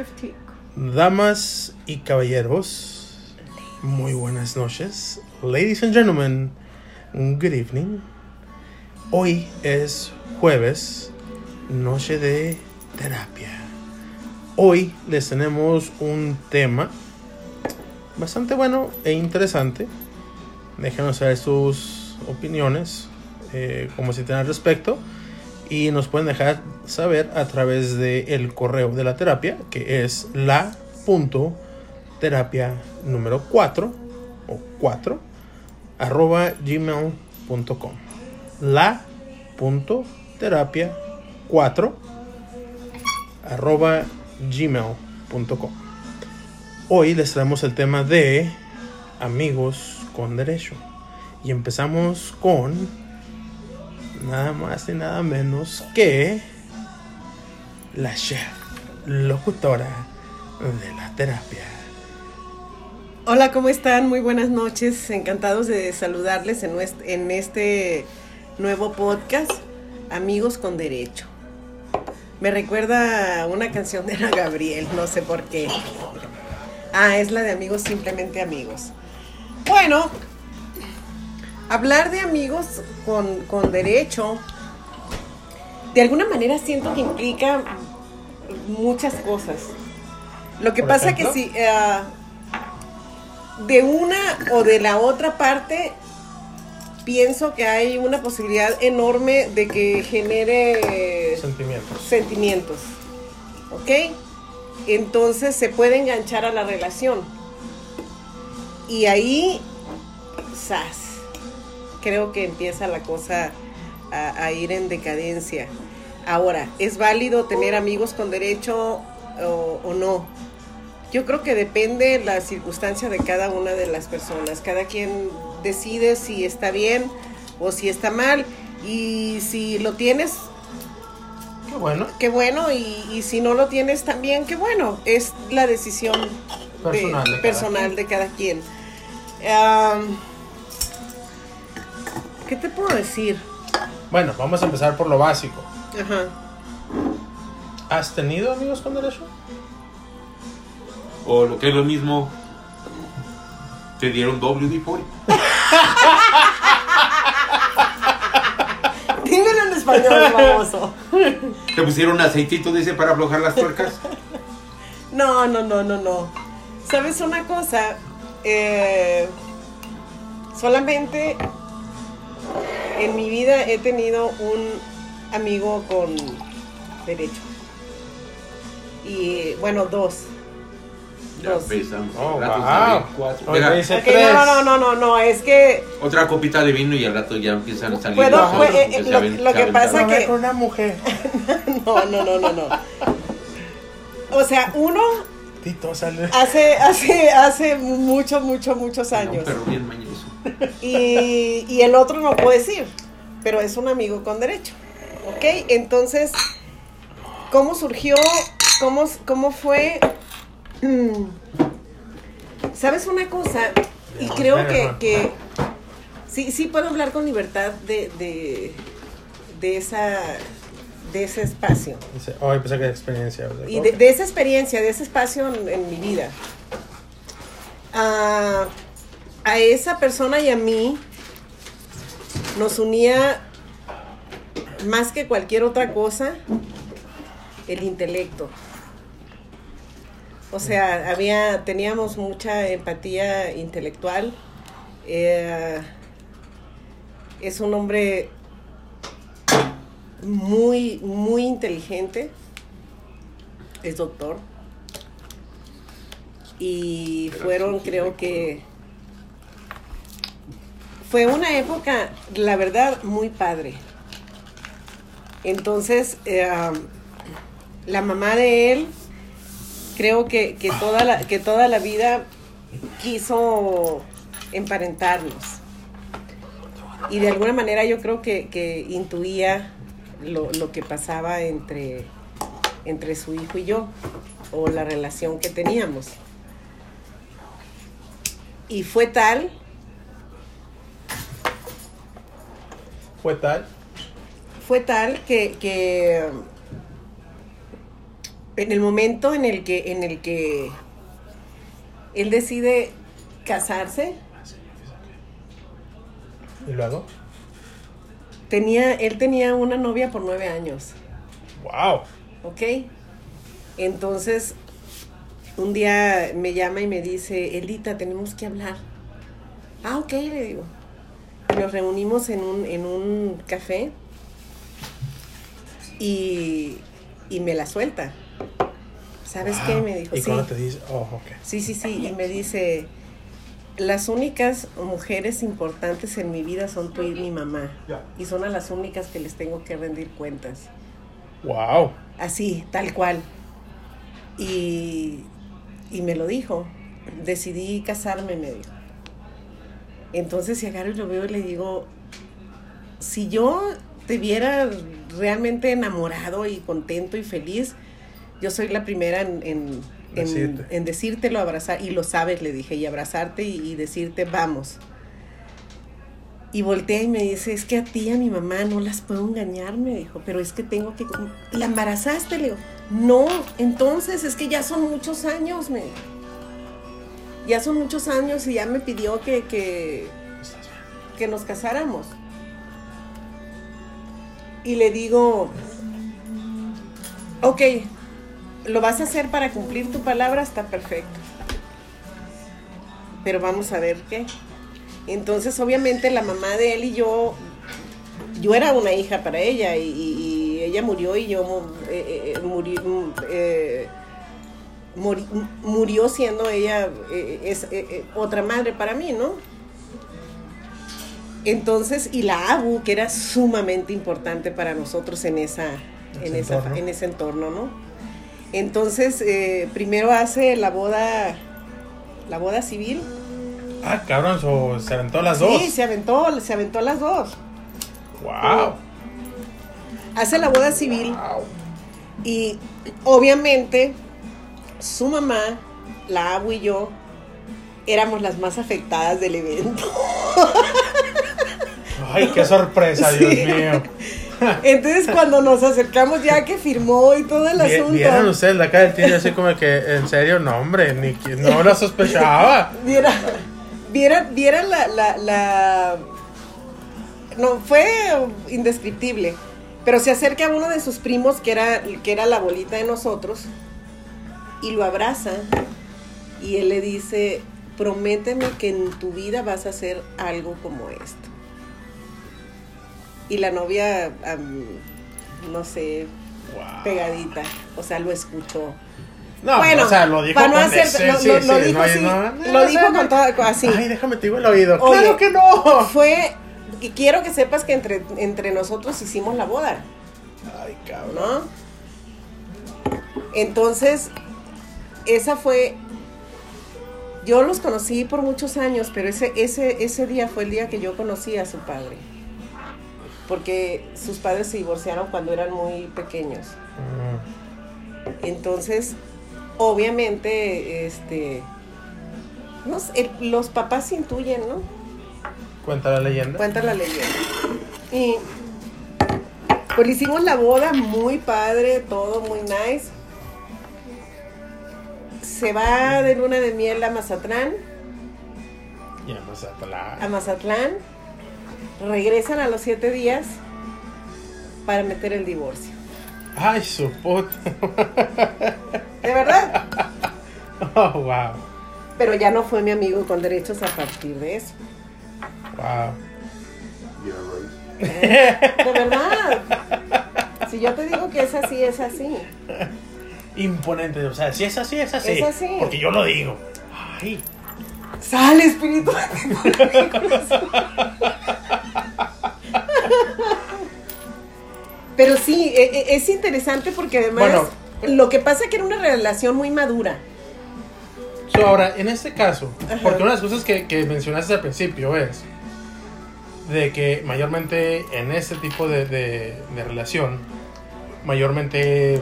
6.15. Damas y caballeros, muy buenas noches. Ladies and gentlemen, good evening. Hoy es jueves, noche de terapia. Hoy les tenemos un tema bastante bueno e interesante. Déjenos saber sus opiniones, eh, como si tienen al respecto. Y nos pueden dejar saber a través del el correo de la terapia, que es la punto terapia número 4 o 4 arroba gmail.com la punto terapia 4 arroba gmail.com hoy les traemos el tema de amigos con derecho. Y empezamos con nada más y nada menos que la chef locutora de la terapia. Hola, ¿cómo están? Muy buenas noches. Encantados de saludarles en, este nuevo podcast, Amigos con Derecho. Me recuerda una canción de Ana Gabriel, no sé por qué. Ah, es la de Amigos, simplemente amigos. Bueno, hablar de amigos con, con derecho, de alguna manera siento que implica muchas cosas. Lo que pasa ejemplo. que si eh, de una o de la otra parte pienso que hay una posibilidad enorme de que genere Sentimientos. sentimientos. ¿Ok? Entonces se puede enganchar a la relación. Y ahí, ¡zas! Creo que empieza la cosa a, a ir en decadencia. Ahora, ¿es válido tener amigos con derecho o, o no? Yo creo que depende la circunstancia de cada una de las personas. Cada quien decide si está bien o si está mal. Y si lo tienes, Qué bueno. qué bueno, y, y si no lo tienes también, qué bueno. Es la decisión de- Personal de cada personal quien. de cada quien. Am, ¿Qué te puedo decir? Bueno, vamos a empezar por lo básico. Ajá. ¿Has tenido amigos con derecho? O lo que es lo mismo, te dieron WD-40. Dímelo en español, famoso. Te pusieron aceitito, dice, para aflojar las tuercas. No, no, no, no, no. ¿Sabes una cosa? Eh, solamente en mi vida he tenido un amigo con derecho. Y bueno, dos. Ya Dos. empezamos. Oh, wow. salen cuatro. Tres. no, no, no, no, no, es que otra copita de vino y al rato ya empiezan a salir Puedo, los pues, otros eh, porque eh, se lo- aven- lo se que aventaron. pasa Pero que- con una mujer. no, no, no, no, no. O sea, uno Tito sale. hace, hace, hace muchos, muchos, muchos Era Un años. perro bien mañoso. Y, y el otro no puedo decir, pero es un amigo con derecho. ¿Ok? Entonces, ¿cómo surgió? ¿Cómo, cómo fue? Mm. ¿Sabes una cosa? Y creo que, que sí, sí puedo hablar con libertad de, de, de esa, de ese espacio. Oh, pensé que experiencia. Y de, de esa experiencia, de ese espacio en, en mi vida. A, a esa persona y a mí nos unía más que cualquier otra cosa el intelecto. O sea, había, teníamos mucha empatía intelectual. Eh, es un hombre muy, muy inteligente. Es doctor. Y fueron, creo que... Fue una época, la verdad, muy padre. Entonces, eh, la mamá de él, creo que, que toda la, que toda la vida quiso emparentarnos. Y de alguna manera yo creo que, que intuía lo, lo que pasaba entre, entre su hijo y yo, o la relación que teníamos. Y fue tal, Fue tal. fue tal que, que en el momento en el que, en el que él decide casarse, ¿Y luego? tenía, él tenía una novia por nueve años. ¡Wow! ¿ok? Entonces, un día me llama y me dice, Elita, tenemos que hablar. Ah, ok, le digo. Nos reunimos en un, en un café y, y me la suelta. ¿Sabes qué? Me dijo, ¿Y sí. cuando te dice, oh, ok. Sí, sí, sí. Y me dice, las únicas mujeres importantes en mi vida son tú y mi mamá. Y son a las únicas que les tengo que rendir cuentas. ¡Wow! Así, tal cual. Y, y me lo dijo. Decidí casarme, me dijo. Entonces, si agarro y lo veo y le digo, si yo te viera realmente enamorado y contento y feliz, yo soy la primera en, en, en- decírtelo, abrazar, y lo sabes, le dije, y abrazarte y, y decirte, vamos. Y voltea y me dice, es que a ti a mi mamá no las puedo engañar, me dijo, pero es que tengo que... ¿La embarazaste? Le digo, no, entonces es que ya son muchos años, me dijo. Ya son muchos años y ya me pidió que, que, que nos casáramos. Y le digo, ok, lo vas a hacer para cumplir tu palabra, está perfecto. Pero vamos a ver qué. Entonces, obviamente, la mamá de él y yo, yo era una hija para ella y, ella murió y yo eh, eh, mm, eh, muri- murió siendo ella eh, es, eh, eh, otra madre para mí, ¿no? Entonces, y la ABU, que era sumamente importante para nosotros en, esa, en, Ese esa, entorno. en ese entorno, ¿no? Entonces, eh, primero hace la boda, la boda civil. Ah, cabrón, so, se aventó las dos. Sí, se aventó, se aventó las dos. ¡Wow! Hace la boda civil ¡Wow! y obviamente su mamá, la Abu y yo éramos las más afectadas del evento. ¡Ay, qué sorpresa, Sí. Dios mío! Entonces cuando nos acercamos ya que firmó y todo el asunto. Vieron ustedes la cara del tío así como que, en serio, no, hombre, ni no lo sospechaba. Viera, viera, viera la, la, la- No, fue indescriptible. Pero se acerca uno de sus primos, que era, que era la bolita de nosotros, y lo abraza. Y él le dice, prométeme que en tu vida vas a hacer algo como esto. Y la novia, no sé, Wow. pegadita, o sea, lo escuchó. No, bueno, o sea, lo dijo para no con hacer, ese- lo, sí, lo- sí, lo dijo así, no, lo dijo con todo así. Ay, déjame te digo el oído. Oye, ¡Claro que no! Fue, y quiero que sepas que entre, entre nosotros hicimos la boda, Ay, cabrón. ¿no? Entonces, esa fue, yo los conocí por muchos años, pero ese, ese, ese día fue el día que yo conocí a su padre. Porque sus padres se divorciaron cuando eran muy pequeños. Mm, Entonces, obviamente, este, no sé, los papás se intuyen, ¿no? Cuenta la leyenda. Cuenta la leyenda. Y pues hicimos la boda muy padre, todo muy nice. Se va de luna de miel a Mazatlán, pues, a la- a Mazatlán. Regresan a los siete días para meter el divorcio. Ay, su puta. De verdad. Oh, wow. Pero ya no fue mi amigo con derechos a partir de eso. Wow. De verdad. Si yo te digo que es así, es así. Imponente. O sea, si es así, es así. Es así. Porque yo lo digo. Ay. Sale espíritu. Pero sí, e- e- es interesante porque además Bueno. lo que pasa es que era una relación muy madura. So, ahora, en este caso, Ajá. porque una de las cosas que, que mencionaste al principio es de que mayormente en este tipo de, de- de relación, mayormente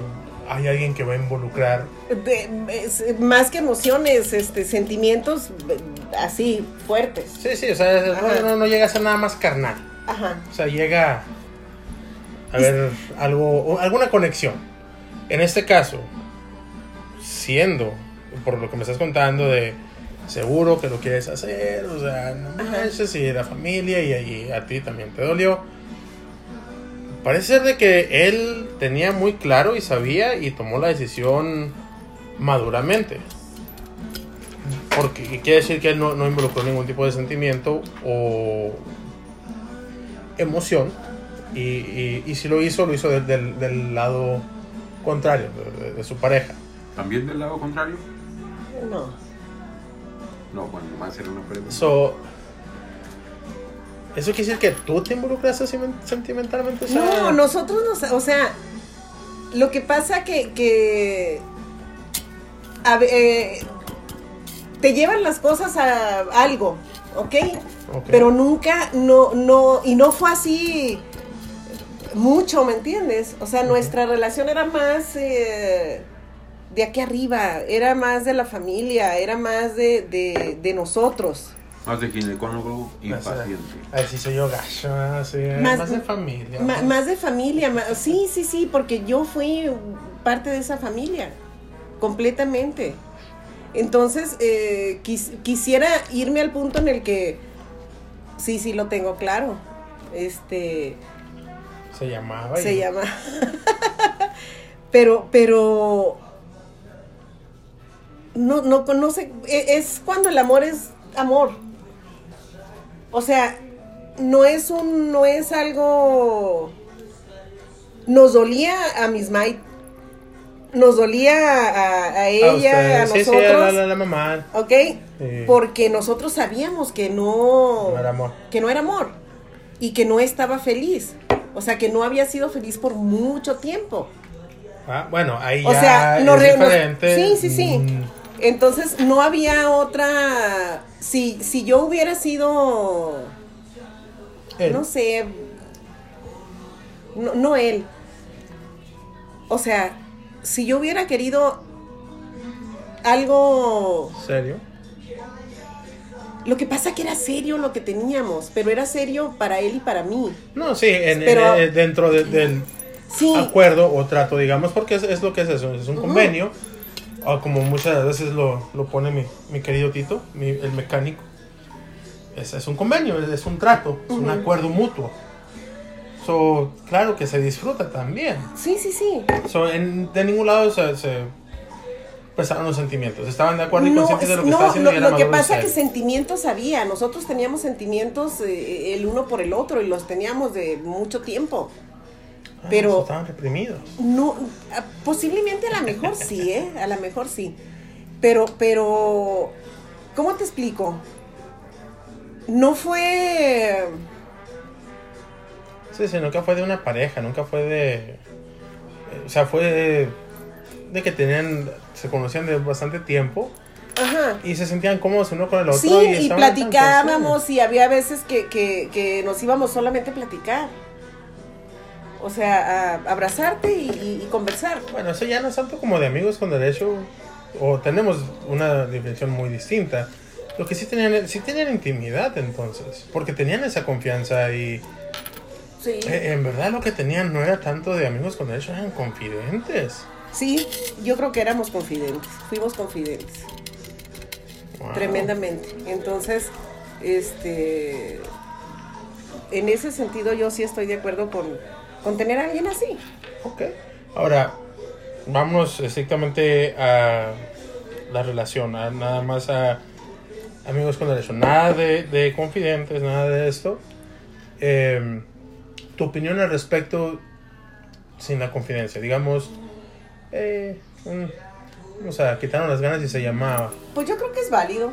hay alguien que va a involucrar. De- es- más que emociones, este, sentimientos así fuertes. Sí, sí, o sea, no, no, no llega a ser nada más carnal. Ajá. O sea, llega a ver algo, alguna conexión. En este caso, diciendo, por lo que me estás contando, de seguro que lo quieres hacer, o sea, no manches, y la familia y, y a ti también te dolió. Parece ser de que él tenía muy claro y sabía y tomó la decisión maduramente. Porque quiere decir que él no, no involucró ningún tipo de sentimiento o emoción. Y, y, y si lo hizo, lo hizo de- del, del lado contrario, de, de su pareja. ¿También del lado contrario? No. No, bueno, más era una pregunta. So, ¿Eso quiere decir que tú te involucraste semen- sentimentalmente? O sea, No, nosotros nos, o sea, lo que pasa que, que a eh, te llevan las cosas a algo, ¿ok? Pero nunca, no, no, y no fue así mucho, ¿me entiendes? O sea, nuestra relación era más eh, de aquí arriba, era más de la familia, era más de, de, de nosotros. Más de ginecólogo y sea, paciente. Así soy yo gacho, así, Más- más, de familia. Ma- más de familia, ma- sí, sí, sí, porque yo fui parte de esa familia, completamente. Entonces, eh, quis- quisiera irme al punto en el que, sí, sí, lo tengo claro. Este, Se llamaba. se y- llama. pero, pero, no, no conoce, e- es cuando el amor es amor. O sea, no es un, no es algo. Nos dolía a Miss Might, nos dolía a, a ella, a. Sí, nosotros, sí, a la, mamá. ¿ok? Sí. Porque nosotros sabíamos que no, No era amor. que no era amor y que no estaba feliz. O sea, que no había sido feliz por mucho tiempo. Ah, bueno, ahí O ya sea, es no diferente. sí, sí, sí. Mm, Entonces, no había otra. Si, si yo hubiera sido. él. No sé. No, no él. O sea, si yo hubiera querido algo. ¿Serio? Lo que pasa que era serio lo que teníamos, pero era serio para él y para mí. No, sí, en, Pero- en- dentro de- del Sí. acuerdo o trato, digamos, porque es, es lo que es eso, es un convenio, o como muchas veces lo, lo pone mi, mi querido Tito, mi- el mecánico. Es, es un convenio, es, es un trato, es un acuerdo mutuo. So, claro que se disfruta también. Sí, sí, sí. So, en- de ningún lado se, se expresaron los sentimientos. Estaban de acuerdo y No, conscientes de lo que no, estaba haciendo lo, y era lo que pasa es que sentimientos había. Nosotros teníamos sentimientos eh, el uno por el otro y los teníamos de mucho tiempo. Ah, pero- so, estaban reprimidos. No, ah, posiblemente a lo mejor sí, ¿eh? A lo mejor sí. Pero, pero, ¿cómo te explico? No fue... Sí, sí, nunca fue de una pareja, nunca fue de... eh, O sea, fue de, de que tenían, se conocían de bastante tiempo Ajá. y se sentían cómodos uno con el otro. Sí, y, platicábamos y había veces que, que, que nos íbamos solamente a platicar. O sea, a abrazarte y, y- y conversar. Bueno, eso ya no es tanto como de amigos con derecho, o tenemos una definición muy distinta. Lo que sí tenían, sí tenían intimidad entonces, porque tenían esa confianza y Sí. eh, en verdad lo que tenían no era tanto de amigos con derecho, eran confidentes. Sí, yo creo que éramos confidentes, fuimos confidentes, Wow. tremendamente. Entonces, este, en ese sentido yo sí estoy de acuerdo con, con tener a alguien así. Ok. Ahora, vamos estrictamente a la relación, a nada más a amigos con derecho. Nada de, de confidentes, nada de esto. Eh, tu opinión al respecto sin la confidencia. Digamos, eh, mm, vamos a quitarnos las ganas y se llamaba. Pues yo creo que es válido.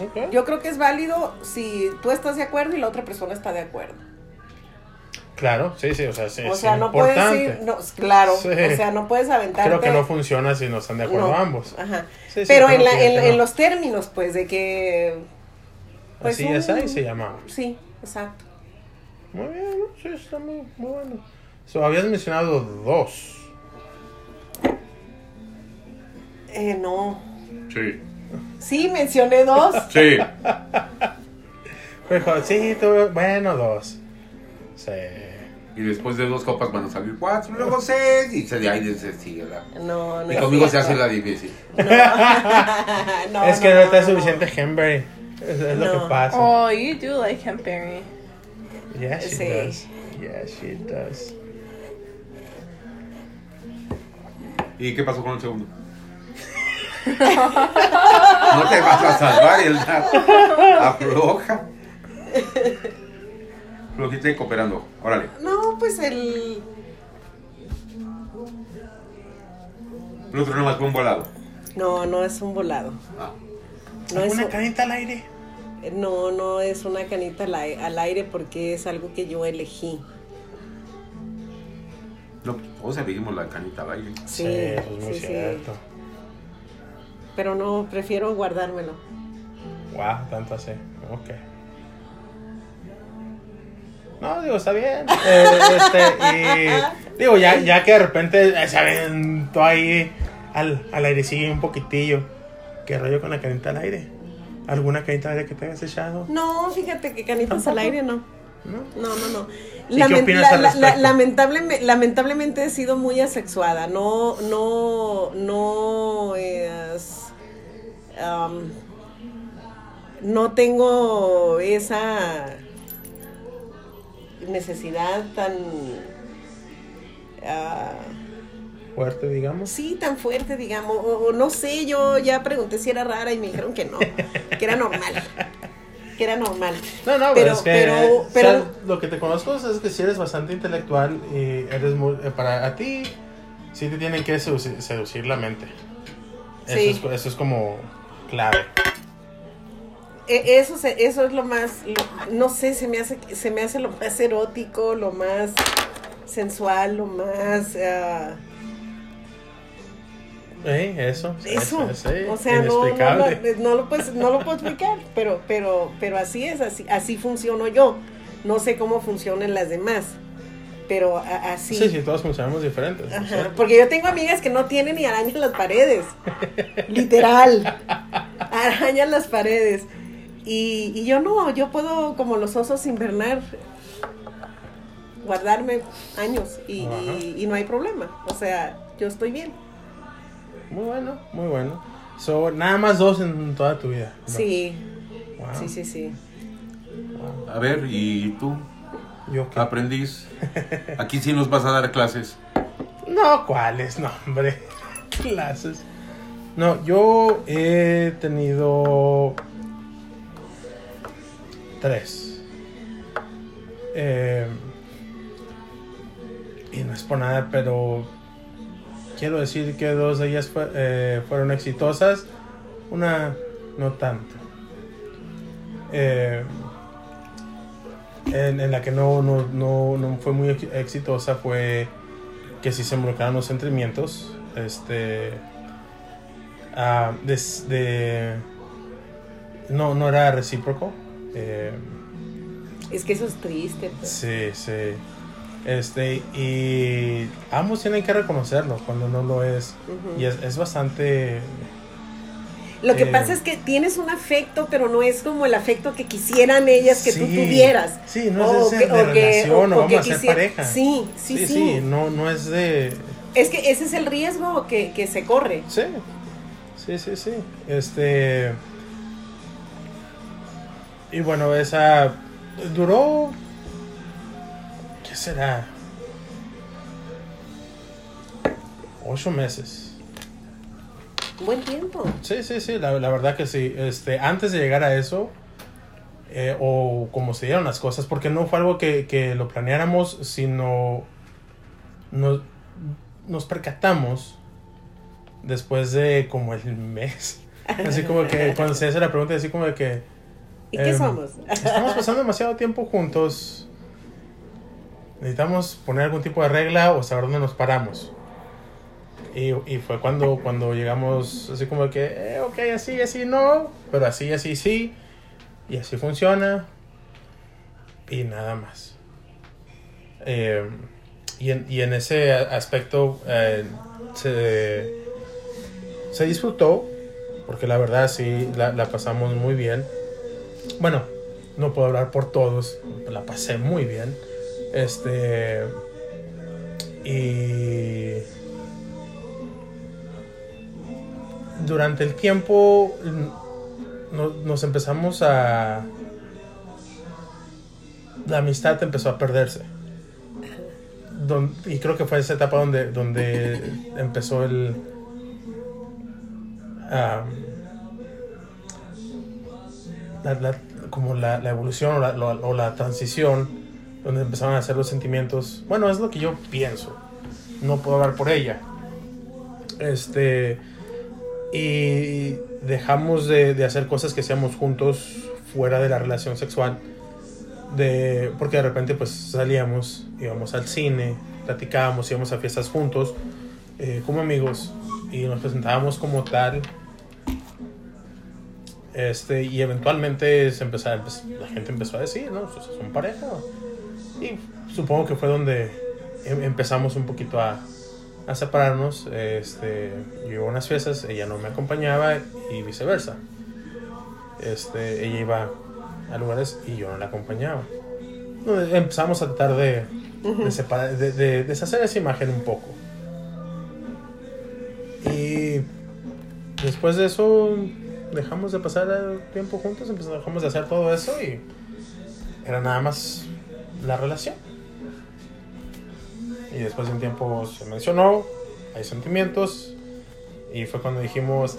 Ok. Yo creo que es válido si tú estás de acuerdo y la otra persona está de acuerdo. Claro, sí, sí, o sea, sí, o es sea, no puedes importante. ir, no, claro, Sí. o sea, no puedes aventarte. Creo que no funciona si no están de acuerdo No, ambos. Ajá. Sí, sí, Pero en, la- en- en no. los términos, pues, de que... pues, Así es, ahí se llamaba. Sí, exacto. Muy bien, ¿no? sí, está muy, muy bueno. So, habías mencionado dos. Eh, no. Sí. Sí, mencioné dos. Sí. Sí, tú, bueno, dos. Sí. Y después de dos copas van a salir cuatro, luego seis, y se de ahí se sigue. la- No, no. Y es conmigo se hace la difícil. No, es que no, no, te es no. suficiente Henberry. Es, es lo que pasa. Oh, you do like hempberry. Yeah, she Sí. does. Yeah, she does. ¿Y qué pasó con el segundo? no te vas a salvar, el afloja. Flojita y cooperando. Órale. No, pues el. El otro nomás fue un volado. No, no es un volado. Ah. No es, una un- canita al aire. no, no es una canita al, ai- al aire porque es algo que yo elegí. No, todos elegimos la canita al aire. Sí, eso es muy sí, sí. cierto. Pero no, prefiero guardármelo. Wow, tanto así. Ok. No, digo, está bien. Eh, este, y digo, ya, ya que de repente se aventó ahí al, al airecillo un poquitillo. ¿Qué rollo con la canita al aire? ¿Alguna canita al aire que te hayas echado? No, fíjate que canitas ¿Tampoco? al aire no. ¿No? No, no, no. ¿Y qué opinas al respecto? lamentablemente, lamentablemente he sido muy asexuada. No, no, no es. um, no tengo esa necesidad tan. ah, Fuerte, digamos. sí, tan fuerte, digamos. O, no sé, yo ya pregunté si era rara y me dijeron que no, que era normal. Que era normal. No, no, Pero- pero, es que pero- o sea, pero- lo que te conozco es que si eres bastante intelectual y eres muy, eh, para a ti sí te tienen que seducir, seducir la mente. Sí. Eso, es, eso es como clave. E- Eso, eso es lo más, lo- no sé, se me hace, se me hace lo más erótico, lo más sensual, lo más, Eh, eso, eso, o sea, no, no, inexplicable. no, lo puedes, no lo puedo explicar, pero, pero, pero así es, así, así funciono yo, no sé cómo funcionan las demás, pero a- así. Sí, sí, todos funcionamos diferentes. porque yo tengo amigas que no tienen ni arañas en las paredes. Literal. Arañan las paredes. Y, y yo no, yo puedo, como los osos invernar, guardarme años y, Ajá. y- y no hay problema. O sea, yo estoy bien. Muy bueno, muy bueno. So, nada más dos en toda tu vida. ¿no? Sí, Wow. sí, sí, sí. Wow. A ver, ¿y tú? Yo qué? Aprendiz. Aquí sí nos vas a dar clases. No, ¿cuáles? No, hombre. Clases. No, yo he tenido tres. Eh, y no es por nada, pero quiero decir que dos de ellas eh, fueron exitosas, una no tanto. Eh, en, la que no, no, no, no fue muy ex- exitosa fue que sí se involucraron los sentimientos. Este. ah, no, no era recíproco. Eh, Es que eso es triste. pues. sí, sí. Este, y ambos tienen que reconocerlo cuando no lo es. Y es, es bastante. Lo que eh, pasa es que tienes un afecto, pero no es como el afecto que quisieran ellas que tú Sí, tuvieras. Sí, no O es de, que- de o que- relación o- o, o que vamos a ser pareja. Sí, sí, sí. no, no es de. Es que ese es el riesgo que, que se corre. Sí, sí, sí, sí. Este. Y bueno, esa duró. ¿Qué será? Ocho meses. Buen tiempo. Sí, sí, sí, la, la verdad que sí. Este, antes de llegar a eso, eh, o como se dieron las cosas, porque no fue algo que, que lo planeáramos, sino nos, nos percatamos después de como el mes. Así como que cuando se hace la pregunta, así como de que ¿Y qué Em, somos? estamos pasando demasiado tiempo juntos. Necesitamos poner algún tipo de regla o saber dónde nos paramos. Y, y fue cuando, cuando llegamos así como que, eh, ok, así, así no, pero así, así, sí. Y así funciona. Y nada más. Eh, y, en, y en ese aspecto eh, se, se disfrutó, porque la verdad sí, la, la pasamos muy bien. Bueno, no puedo hablar por todos, la pasé muy bien. Este. Y. Durante el tiempo mm, no- nos empezamos a. La amistad empezó a perderse. Don- y creo que fue esa etapa donde, donde empezó el. La, la- como la, la evolución o o la transición donde empezaron a hacer los sentimientos. Bueno, es lo que yo pienso. No puedo hablar por ella. Este. Y dejamos de, de hacer cosas que hacíamos juntos fuera de la relación sexual. De, porque de repente pues salíamos, íbamos al cine, platicábamos, íbamos a fiestas juntos, eh, como amigos, y nos presentábamos como tal. Este, y eventualmente se empezó, pues, la gente empezó a decir, ¿no? Pues, son pareja. Y supongo que fue donde em- empezamos un poquito a, a separarnos. Este, yo iba a unas fiestas, ella no me acompañaba y viceversa. Este, ella iba a lugares y yo no la acompañaba. Empezamos a tratar de, de, separar, de, de deshacer esa imagen un poco. Y después de eso dejamos de pasar el tiempo juntos, empezamos, dejamos de hacer todo eso y era nada más la relación. Y después de un tiempo se mencionó, hay sentimientos y fue cuando dijimos,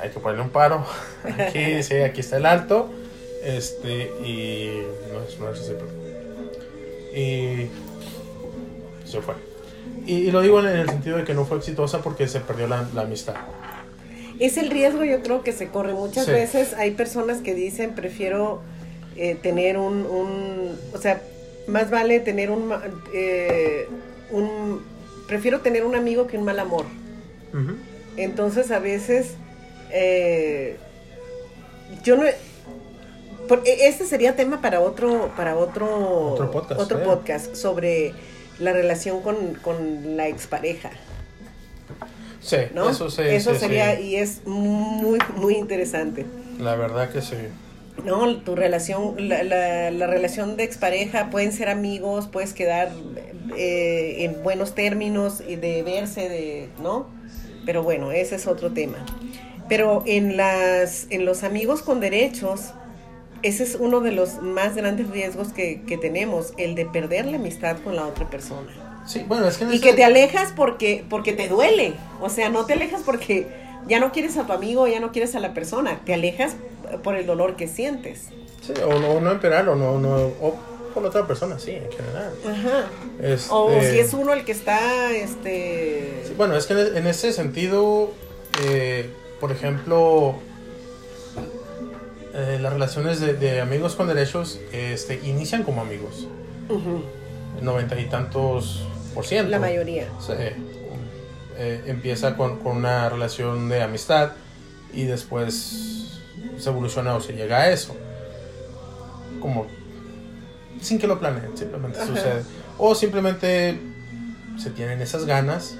hay que ponerle un paro, aquí, sí, aquí está el alto, este, y no es, no es. Y se fue. Y, y lo digo en el sentido de que no fue exitosa porque se perdió la, la amistad. Es el riesgo yo creo que se corre. Muchas Sí. veces hay personas que dicen prefiero eh, tener un, un- o sea, más vale tener un, eh, un, prefiero tener un amigo que un mal amor. Entonces a veces eh, yo no por- este sería tema para otro para otro Otro podcast, otro eh. podcast sobre la relación con, con la expareja, Sí, ¿no? eso sí, Eso sí, sería sí. y es muy muy interesante. La verdad que sí. No, tu relación, la, la, la relación de expareja, pueden ser amigos, puedes quedar eh, en buenos términos y de verse, de, ¿no? Pero bueno, ese es otro tema. Pero en las, en los amigos con derechos, ese es uno de los más grandes riesgos que, que tenemos, el de perder la amistad con la otra persona. Sí, bueno, es que en Y que te alejas porque, porque te duele. O sea, no te alejas porque ya no quieres a tu amigo, ya no quieres a la persona. Te alejas por el dolor que sientes. Sí, o no, no empeorar, o no, no, o con otra persona, sí, en general. Ajá. Este, O si es uno el que está, este... sí, bueno, es que en, en ese sentido, eh, por ejemplo, eh, las relaciones de, de amigos con derechos este, inician como amigos, noventa y tantos La mayoría. Sí. Eh, empieza con, con una relación de amistad y después se evoluciona o se llega a eso. Como sin que lo planeen, simplemente Ajá. sucede. O simplemente se tienen esas ganas,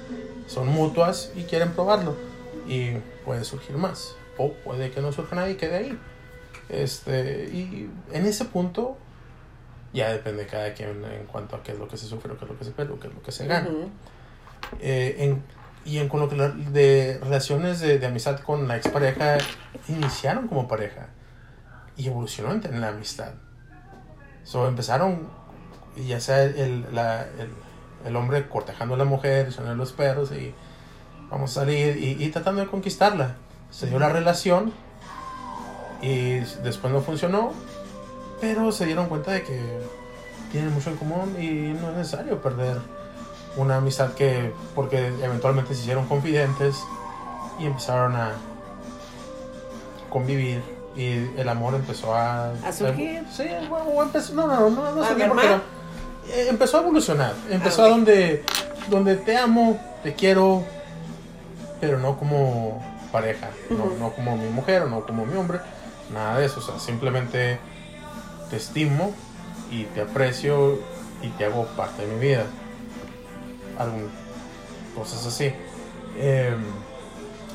son mutuas y quieren probarlo. Y puede surgir más. O puede que no surja nada y quede ahí. Este, y en ese punto ya depende de cada quien en cuanto a qué es lo que se sufre, o qué es lo que se pierde, o qué es lo que se gana. ujú. Eh, en- y en con lo que la- de relaciones de, de amistad con la expareja iniciaron como pareja y evolucionó en, la amistad. So, empezaron, ya sea el, la- el, el hombre cortejando a la mujer, echando los perros y vamos a salir y, y tratando de conquistarla. Se dio la relación y después no funcionó, pero se dieron cuenta de que tienen mucho en común y no es necesario perder una amistad que, porque eventualmente se hicieron confidentes y empezaron a convivir y el amor empezó a... ¿A surgir? Sí, bueno, empezó, no, no, no, no, ¿A surgir porque no. Eh, empezó a evolucionar, empezó Ah, a donde, donde te amo, te quiero, pero no como pareja, no, no como mi mujer no como mi hombre, nada de eso, o sea, simplemente te estimo y te aprecio y te hago parte de mi vida. Algún, cosas así. Eh,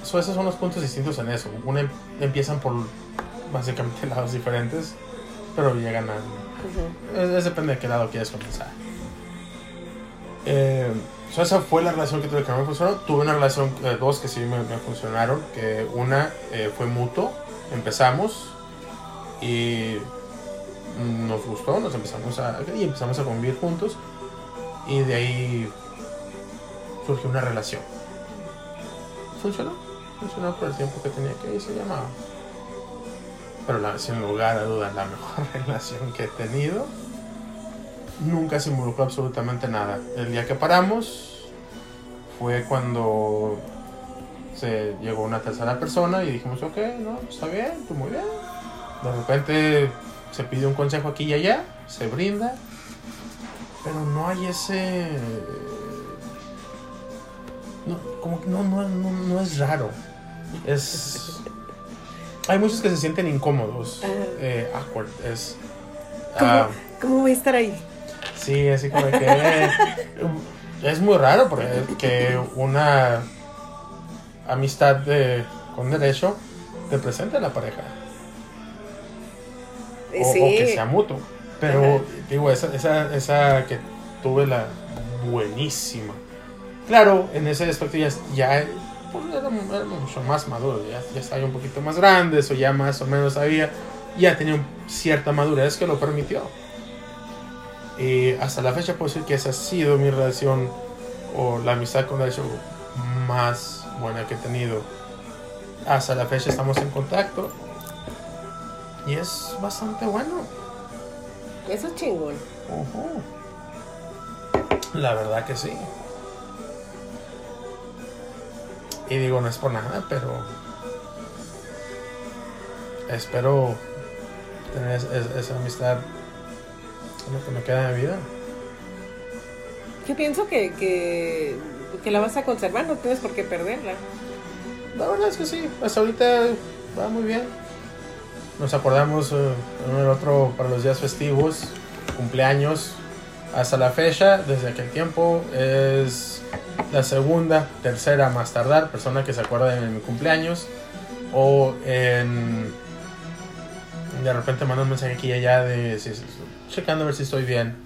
so, esos son los puntos distintos en eso. Una em- empiezan por básicamente lados diferentes, pero llegan a. Es, es depende de qué lado quieres comenzar. Eh, so esa fue la relación que tuve que no me funcionó. Tuve una relación, eh, dos que sí me, me funcionaron. Que una eh, fue mutuo. Empezamos y nos gustó, nos empezamos a y empezamos a convivir juntos y de ahí surgió una relación. Funcionó, funcionó por el tiempo que tenía que ir, se llamaba. Pero sin lugar a dudas, la mejor relación que he tenido. Nunca se involucró absolutamente nada. El día que paramos fue cuando se llegó una tercera persona y dijimos, ok, no, está bien, tú muy bien. De repente se pide un consejo aquí y allá, se brinda, pero no hay ese... No, como que no, no, no, no es raro. Es... Hay muchos que se sienten incómodos, Ajá. eh, awkward, es... ¿Cómo, ah, cómo voy a estar ahí? Sí, así como que eh, es muy raro porque que una amistad de, con derecho te presente a la pareja o, sí. o que sea mutuo. Pero Ajá. digo, esa, esa, esa que tuve la buenísima. Claro, en ese aspecto ya, ya pues, éramos, éramos mucho más maduros, ya, ya estaba un poquito más grandes o ya más o menos sabía, ya tenía cierta madurez que lo permitió. Y hasta la fecha puedo decir que esa ha sido mi relación o la amistad con derecho más buena que he tenido. Hasta la fecha estamos en contacto y es bastante bueno. Eso es chingón. La verdad que sí. Y digo, no es por nada, pero espero tener es- es- esa amistad en lo que me queda de vida. Yo pienso que, que, que la vas a conservar, no tienes por qué perderla. La verdad es que sí, hasta ahorita va muy bien. Nos acordamos eh, uno del otro para los días festivos, cumpleaños. Hasta la fecha, desde aquel tiempo, es la segunda, tercera más tardar persona que se acuerda de mi cumpleaños. O en. De repente manda un mensaje aquí y allá de. si- checando a ver si estoy bien.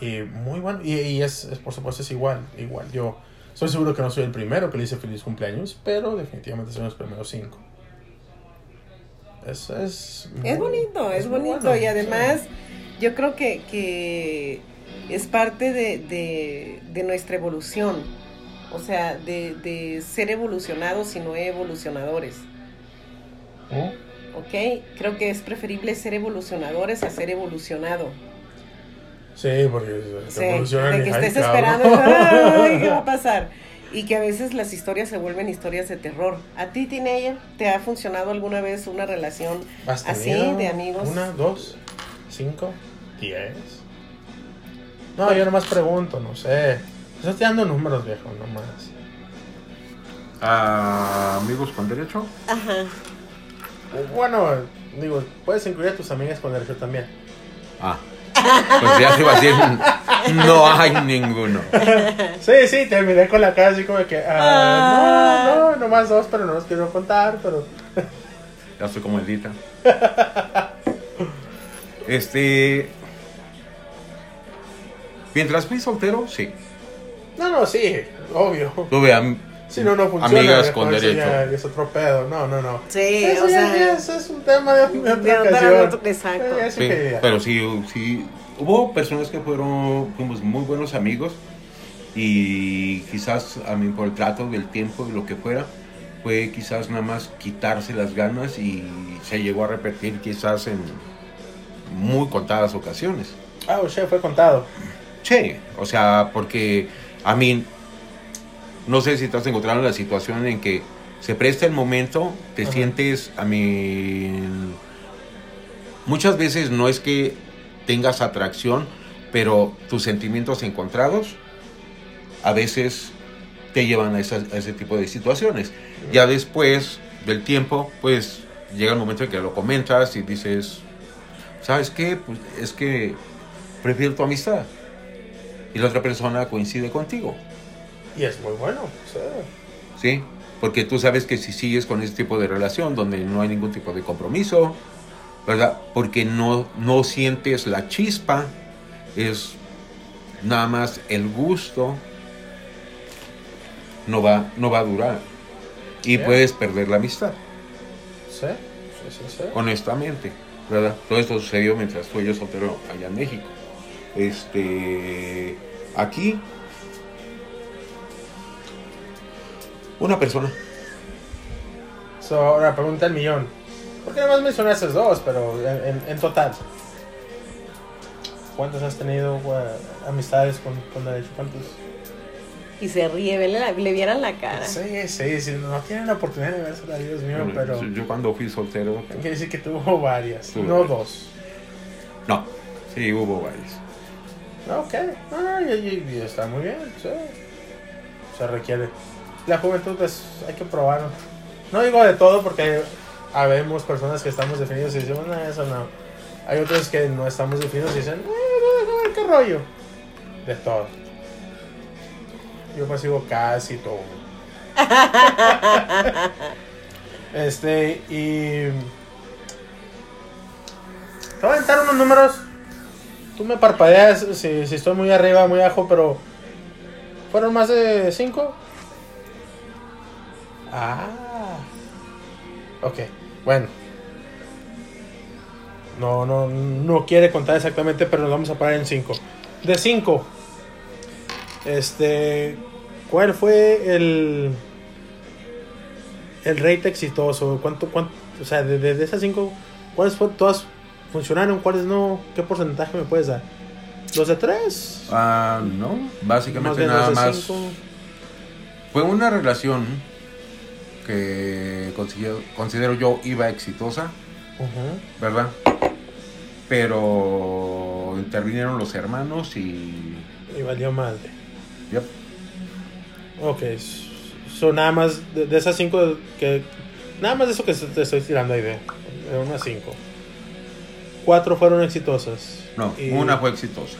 Y muy bueno. Y, es, es, por supuesto, es igual. Igual. Yo estoy seguro que no soy el primero que le hice feliz cumpleaños, pero definitivamente soy los primeros cinco. Es, es, muy- Es bonito, es, bonito. bueno, y además, sí. yo creo que, que es parte de, de, de nuestra evolución. O sea, de, de ser evolucionados y no evolucionadores. ¿Oh? ¿Ok? Creo que es preferible ser evolucionadores a ser evolucionado. Sí, porque se Sí, evolucionan de que estés esperando, "Ay, ¿qué va a pasar? Y que a veces las historias se vuelven historias de terror. ¿A ti, teenager, te ha funcionado alguna vez una relación ¿Has así de amigos? Una, dos, cinco, diez. No, yo nomás pregunto, no sé. Estoy tirando números, viejo, nomás. Ah, amigos con derecho. Ajá. Bueno, digo, puedes incluir a tus amigas con derecho también. Ah. Pues ya se iba a decir, no hay ninguno. Sí, sí, terminé con la cara así como que, ah, no, no, nomás dos, pero no los quiero contar, pero... Ya estoy como Edita. Este. Mientras fui soltero, sí. No, no, sí, obvio. Tuve am- Si no, no funciona. amigas con eso derecho. ya es otro pedo, no, no, no. Sí, Eso o ya sea, es, es un tema de, de otra ocasión. otro- exacto. Sí, ya. pero sí, sí, hubo personas que fueron, fuimos muy buenos amigos y quizás a mí por el trato del tiempo y lo que fuera, fue quizás nada más quitarse las ganas y se llegó a repetir quizás en muy contadas ocasiones. Ah, o sea, fue contado. Sí, o sea, porque a mí, no sé si te has encontrado en la situación en que se presta el momento, te Ajá. sientes, a mí, muchas veces no es que tengas atracción, pero tus sentimientos encontrados a veces te llevan a, esas- a ese tipo de situaciones. Ya después del tiempo, pues llega el momento en que lo comentas y dices, ¿sabes qué? Pues es que prefiero tu amistad. Y la otra persona coincide contigo, Y es muy bueno. sí. ¿sí? Porque tú sabes que si sigues con ese tipo de relación donde no hay ningún tipo de compromiso, ¿verdad? Porque no, no sientes la chispa, es nada más el gusto, no va, no va a durar. Y puedes perder la amistad, Sí, sí, sí, sí. honestamente, ¿verdad? Todo esto sucedió mientras fui yo soltero allá en México. Este, aquí, una persona. So, ahora pregunta el millón. ¿Por qué nada más mencionaste dos, pero en, en- en total? ¿Cuántas has tenido güey, amistades con, con derecho? ¿Cuántos? Y se ríe, vele la- le vieran la cara. Sí, sí, sí, no tienen la oportunidad de verse, Dios mío, pero Yo cuando fui soltero, quiere decir que tuvo varias, Tuve no varias. dos. no, sí hubo varios. Ok, no, no, y, y- y está muy bien, sí. Se requiere. La juventud, pues, hay que probarlo. No digo de todo porque habemos personas que estamos definidos y decimos, no, eso no. Hay otros que no estamos definidos y dicen, eh, ¿qué rollo? De todo. Yo percibo casi todo. este, y. Te voy a aventar unos números. Tú me parpadeas si, si estoy muy arriba, muy abajo, pero. ¿Fueron más de 5? Ah. Ok, bueno. No, no, no quiere contar exactamente, pero nos vamos a parar en 5. De 5. Este. ¿Cuál fue el. El rate exitoso? ¿Cuánto, cuánto, o sea, de, de- esas 5, ¿cuáles fue, todas funcionaron? ¿Cuáles no? ¿Qué porcentaje me puedes dar? ¿Los de 3? Ah, no, básicamente nada más. cinco. Fue una relación que considero, considero yo iba exitosa. ¿verdad? Pero intervinieron los hermanos y... Y valió madre. yep, Ok, son nada más de, de esas 5 que. Nada más de eso que se- te estoy tirando ahí de. De unas 5. Cuatro fueron exitosas. no, Y- una fue exitosa.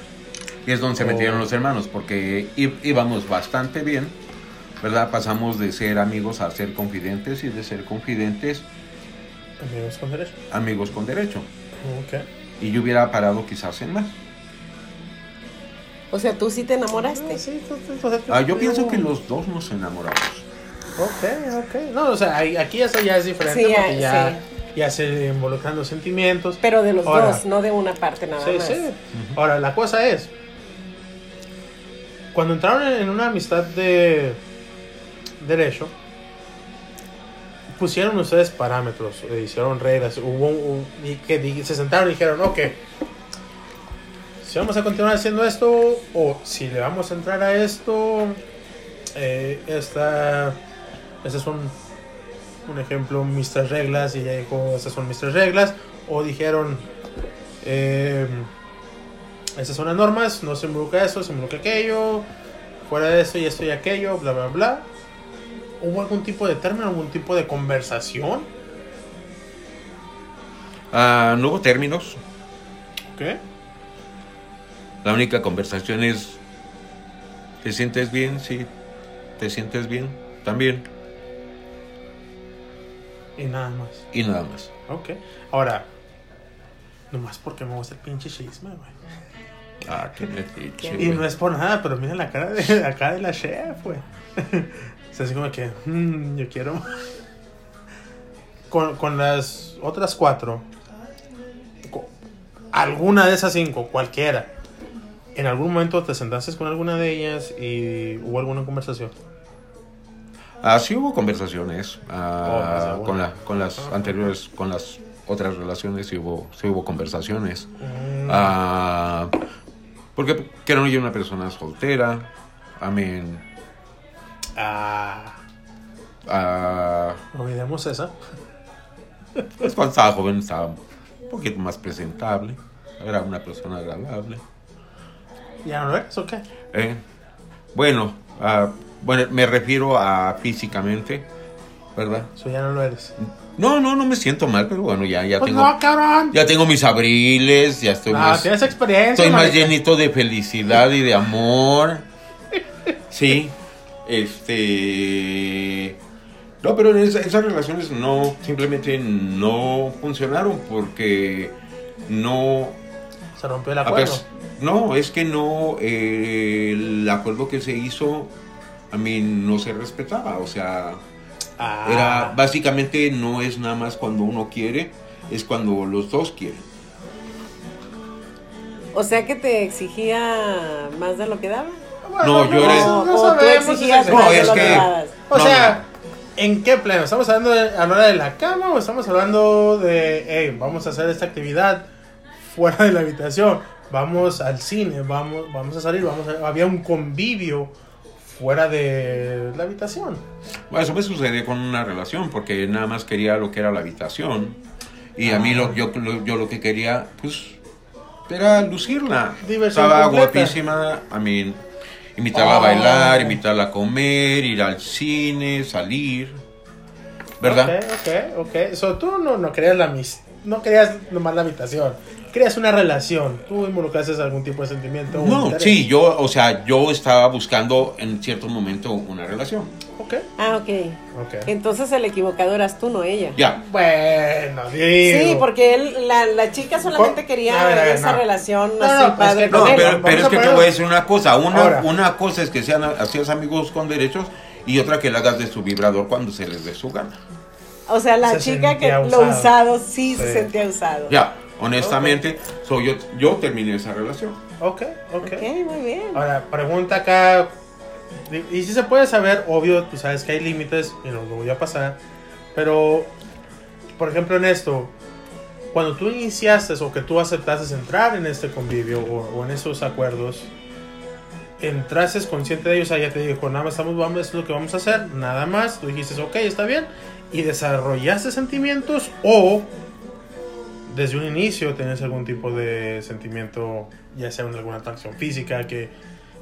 Y es donde se Oh. metieron los hermanos, porque íbamos bastante bien, ¿verdad? Pasamos de ser amigos a ser confidentes y de ser confidentes Amigos con derecho. amigos con derecho. Ok. Y yo hubiera parado quizás en más. O sea, tú sí te enamoraste. Ah, sí, Ah, yo no. pienso que los dos nos enamoramos. Ok, ok. No, o sea, aquí eso ya es diferente Sí, porque ah, ya, ya se involucran los sentimientos. Pero de los Ahora. dos, no de una parte nada Sí, más. sí. Ahora, la cosa es, cuando entraron en en una amistad de derecho, pusieron ustedes parámetros, eh, hicieron reglas, hubo un, y que se sentaron y dijeron, ok, si vamos a continuar haciendo esto, o si le vamos a entrar a esto, eh, esta, estas son, un ejemplo, mis reglas, y ella dijo, estas son mis tres reglas, o dijeron, eh, son las normas, no se involucra eso, se involucra aquello, fuera de esto y esto y aquello, bla, bla, bla. ¿Hubo algún tipo de término, algún tipo de conversación? Ah, no hubo términos. ¿Qué? La única conversación es, ¿te sientes bien? Sí. ¿Te sientes bien? También. Y nada más. Y nada más. Ok. Ahora, nomás porque me gusta el pinche chisme, güey. Ah, qué metiche, Y no es por nada, pero mira la cara de, cara de la chef, güey. sea, así como que, mm, yo quiero. Con, con las otras cuatro, alguna de esas cinco, cualquiera, ¿en algún momento te sentaste con alguna de ellas y hubo alguna conversación? Ah, sí hubo conversaciones. ah, Oh, de una. con, la, con las anteriores, con las otras relaciones sí hubo, sí hubo conversaciones. Mm, Ah, porque quiero yo una persona soltera. Amén. Ah, Ah, olvidemos esa. pues cuando estaba joven estaba un poquito más presentable. Era una persona agradable. ¿Ya no lo eres o qué? Eh, Bueno, ah, bueno, me refiero a físicamente, ¿verdad? Eso ya no lo eres. No, no, no me siento mal, pero bueno, ya, ya Pues tengo, no, cabrón. ya tengo mis abriles, ya estoy No, más, tienes experiencia. estoy más llenito de felicidad y de amor. Sí, este, No, pero esa- esas relaciones no, simplemente no funcionaron porque no Se rompió el acuerdo. no, es que no, eh, el acuerdo que se hizo, a mí no se respetaba, o sea, Ah. era básicamente no es nada más cuando uno quiere, es cuando los dos quieren. O sea que te exigía más de lo que daba. No, yo era- O, no o tú exigías No, es que. O No, sea, ¿en qué plano? ¿Estamos hablando de, a la hora de la cama o estamos hablando de, hey, vamos a hacer esta actividad fuera de la habitación? Vamos al cine, vamos, vamos a salir, vamos a- había un convivio fuera de la habitación. Bueno, eso me sucedió con una relación, porque nada más quería lo que era la habitación, y a mí lo, yo, lo, yo lo que quería, pues, era lucirla. Diversión Estaba completa. guapísima, a mí, invitarla a bailar, invitarla a comer, ir al cine, salir, ¿verdad? Ok, ok, ok. So, tú no, no querías la mis no querías nomás la habitación. Querías una relación. Tú involucraste algún tipo de sentimiento. No, sí, yo, o sea, yo estaba buscando en cierto momento una relación. Ok, Ah, ok. ok. Entonces el equivocado eras tú, no ella. Ya, Bueno, digo. Sí, porque él, la, la chica solamente quería ver, esa no. relación No, así no, pues padre es que No, con él. pero, pero es que te voy a decir una cosa. Una, Ahora. una cosa es que sean hacías amigos con derechos y otra que le hagas de su vibrador cuando se les dé su gana. O sea, la Se chica que sentía lo usado. usado sí, se Sí. sentía usado. Ya, honestamente, so, yo, yo terminé esa relación. Ok, ok. Ok, muy bien. Ahora, pregunta acá. Y si se puede saber, obvio, tú sabes que hay límites y no lo voy a pasar. Pero, por ejemplo, en esto, cuando tú iniciaste o que tú aceptaste entrar en este convivio o, o en esos acuerdos, entraste consciente de ellos, o sea, ya te dijo, nada más estamos, vamos, esto es lo que vamos a hacer, nada más. Tú dijiste, ok, está bien. Y desarrollaste sentimientos o desde un inicio tenés algún tipo de sentimiento, ya sea una- alguna atracción física, que,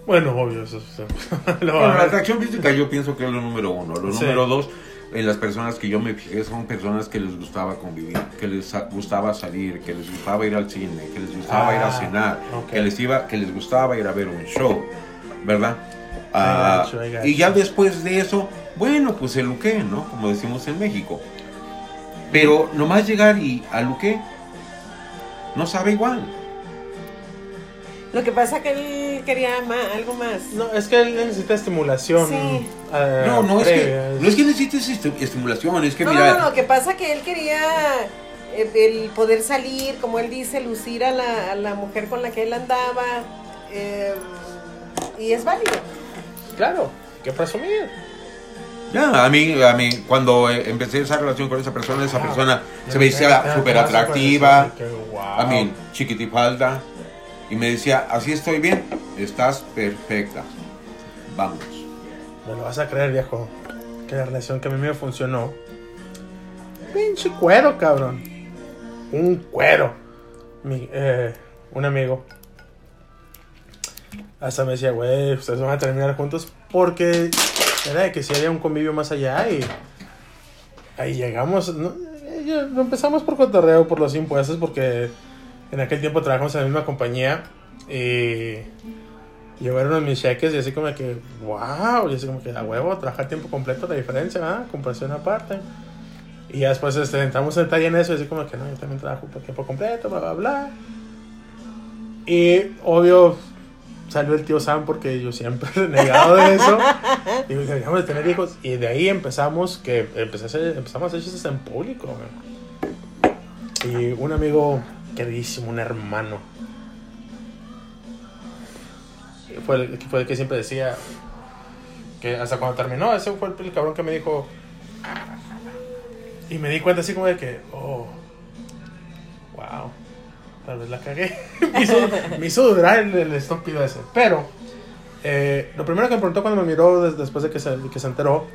bueno, obvio, eso, eso- Bueno, la atracción física yo pienso que es lo número uno. Lo Sí. número dos, en las personas que yo me fijé son personas que les gustaba convivir, que les gustaba salir, que les gustaba ir al cine, que les gustaba ir a Ah, cenar, ok. que les iba, que les gustaba ir a ver un show, ¿verdad? Ah, you, y ya después de eso, bueno, pues el luque, ¿no? Como decimos en México. Pero nomás llegar y a luque no sabe igual. Lo que pasa que él quería ma- algo más. No, es que él necesita estimulación. Sí. eh, No, no es, que, no es que necesites esti- estimulación, es que No, mira, no, no, lo que pasa que él quería eh, el poder salir, como él dice, lucir a la, a la mujer con la que él andaba. eh, y es válido. Claro, que presumir. Ya, a mí, a mí, cuando eh, empecé esa relación con esa persona, esa persona se me queda- súper atractiva, a mí, chiquitipalda, y me decía, así estoy bien, estás perfecta, vamos. Me lo vas a creer, viejo. Que la relación que a mí me funcionó. Pinche cuero, cabrón. Un cuero. Mi, eh, un amigo. Hasta me decía, güey, ustedes van a terminar juntos. Porque era de que si había un convivio más allá y. Ahí llegamos. ¿no? Eh, empezamos por cotorreo, por los impuestos, porque en aquel tiempo trabajamos en la misma compañía. Y llevaron mis cheques y así como que, wow, y así como que a huevo, trabajar tiempo completo, la diferencia, ¿ah? Comparación aparte. Y ya después este, entramos en detalle en eso y así como que no, yo también trabajo por tiempo completo, bla, bla, bla. Y obvio salió el tío Sam porque yo siempre he negado de eso. y deberíamos de tener hijos. Y de ahí empezamos, que empecé a hacer, empezamos a hacer chistes en público. Y un amigo queridísimo, un hermano, fue el, fue el que siempre decía que hasta cuando terminó, ese fue el, el cabrón que me dijo. Y me di cuenta así como de que, oh, wow, tal vez la cagué. me, hizo, me hizo dudar el, el estúpido ese. Pero, eh, lo primero que me preguntó cuando me miró des- después de que se, que se enteró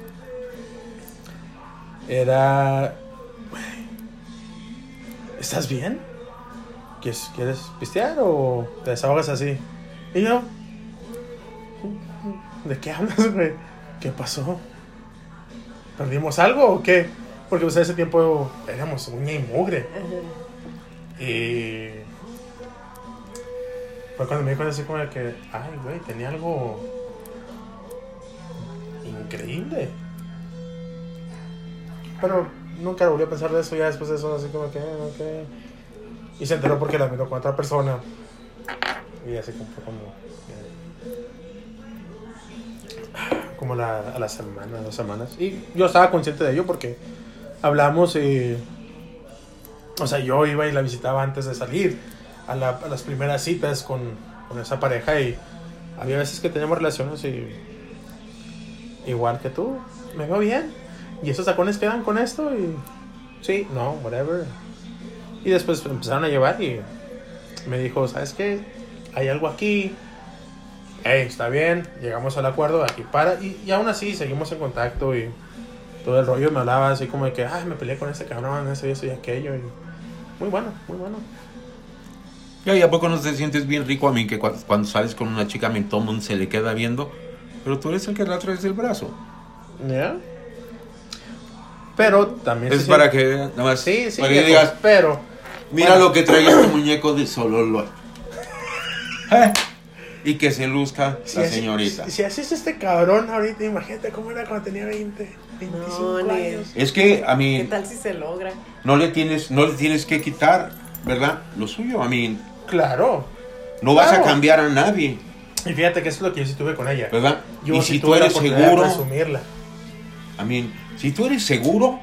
era, "Güey, ¿estás bien? ¿Quieres, ¿Quieres pistear o te desahogas así? Y yo, ¿de qué hablas, güey? ¿Qué pasó? ¿Perdimos algo o qué? Porque pues, ese tiempo éramos uña y mugre. Y fue cuando me di cuenta así como que, ay, güey, tenía algo increíble. Pero nunca volví a pensar de eso, ya después de eso, así como que, "Ah, ok. Y se enteró porque la miró con otra persona. Y así como fue como. eh, Como la, a la semana, dos semanas. Y yo estaba consciente de ello porque hablamos y. O sea, yo iba y la visitaba antes de salir a, la- a las primeras citas con, con esa pareja y había veces que teníamos relaciones y. Igual que tú, me veo bien. Y esos tacones quedan con esto y. Sí, no, whatever. Y después empezaron a llevar y me dijo, ¿sabes qué? Hay algo aquí. Hey, está bien, llegamos al acuerdo, aquí para. Y, y aún así seguimos en contacto y todo el rollo me hablaba así como de que, ay, me peleé con ese cabrón, eso y eso y aquello. Y muy bueno, muy bueno. Ya, ¿y a poco no te sientes bien rico a mí que cua- cuando, sales con una chica, a mí todo el mundo se le queda viendo? Pero tú eres el que la traes del brazo. ¿Ya? Pero también... Es se para siente- que, nada más, Sí, sí, para que digas, pero... mira bueno, lo que trae este muñeco de Sololo. Eh, y que se luzca si la así- señorita. Si, si así es este cabrón ahorita, imagínate cómo era cuando tenía 20, 25 No, años. Es que a ¿Qué mí tal si se logra? no le tienes, no le tienes que quitar, ¿verdad? Lo suyo, a mí Claro. no vas a cambiar a nadie, Y fíjate que eso es lo que yo sí tuve con ella. ¿verdad? Yo y sí si tú eres seguro, presumirla. a mí, si tú eres seguro,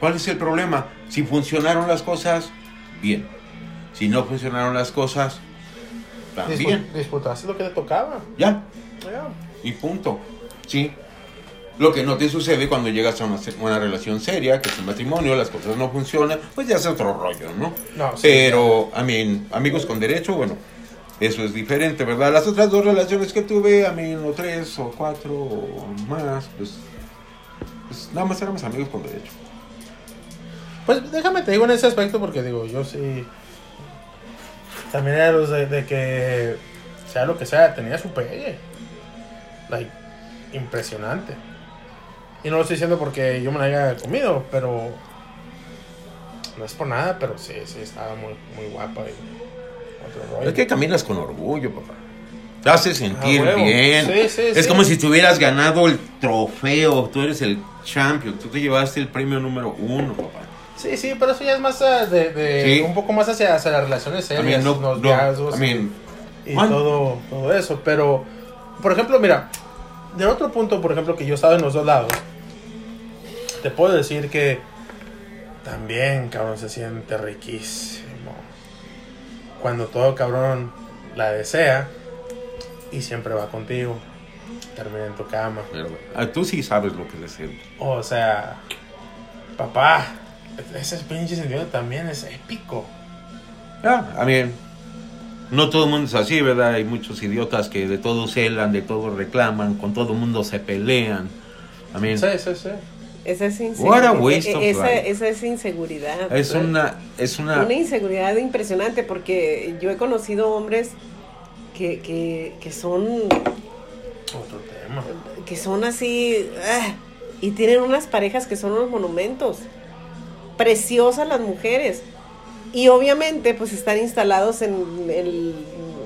¿cuál es el problema? Si funcionaron las cosas, bien. Si no funcionaron las cosas, también. Dispu- Disputaste lo que te tocaba. Ya, Ya. y punto. Sí. Lo que no te sucede cuando llegas a una, relación seria, que es un matrimonio, las cosas no funcionan, pues ya es otro rollo, ¿no? No, sí. Pero, a mí, amigos con derecho, bueno, eso es diferente, ¿verdad? Las otras dos relaciones que tuve, a mí, o tres, o cuatro, o más, pues, pues nada más éramos amigos con derecho. Pues déjame te digo en ese aspecto porque digo, yo sí. También era los de, de que, sea lo que sea, tenía su pegue. Like, impresionante. Y no lo estoy diciendo porque yo me la haya comido, pero. No es por nada, pero sí, sí, estaba muy, muy guapa. Y otro rollo. Es que caminas con orgullo, papá. Te hace sentir Ah, huevo. bien. Sí, sí, es sí. como si tuvieras ganado el trofeo. Tú eres el champion. Tú te llevaste el premio número uno, papá. Sí, sí, pero eso ya es más ah, de, de- Sí. un poco más hacia, hacia las relaciones I serias, mean, no, los no, I mean, y man. todo, todo eso. Pero, por ejemplo, mira, de otro punto, por ejemplo, que yo he estado en los dos lados, te puedo decir que también, cabrón, se siente riquísimo. Cuando todo cabrón la desea y siempre va contigo, termina en tu cama. Ah, tú sí sabes lo que es el- O sea, papá, ese pinche sentido también es épico. Ah, a mí, no todo el mundo es así, ¿verdad? Hay muchos idiotas que de todo celan, de todo reclaman, con todo el mundo se pelean. A mí, Sí, sí, sí. Esa es inseguridad. of esa, esa es inseguridad. es una, es una, Una inseguridad impresionante porque yo he conocido hombres que, que, que son Otro tema. que son así ah, y tienen unas parejas que son unos monumentos. Preciosas las mujeres. Y obviamente pues están instalados en, el-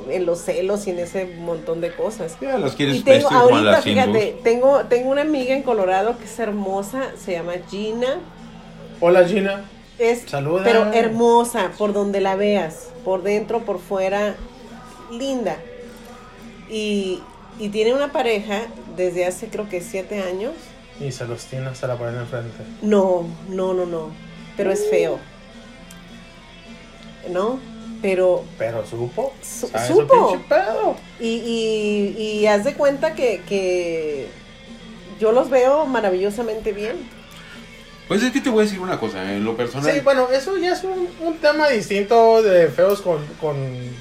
en los celos y en ese montón de cosas. ya las quieres Y tengo, ahorita, las fíjate, tengo, tengo una amiga en Colorado que es hermosa, se llama Gina. Hola Gina. Es, Saluda. pero hermosa, por donde la veas, por dentro, por fuera, linda. Y, y tiene una pareja desde hace creo que siete años. Y se los tiene hasta la pared enfrente. No, no, no, no, pero es feo. ¿No? Pero, Pero supo. Su- ¿Sabe su supo. pedo? y, y, y haz de cuenta que, que yo los veo maravillosamente bien. Pues es que te voy a decir una cosa, en lo personal. Sí, bueno, eso ya es un, un tema distinto de feos con. con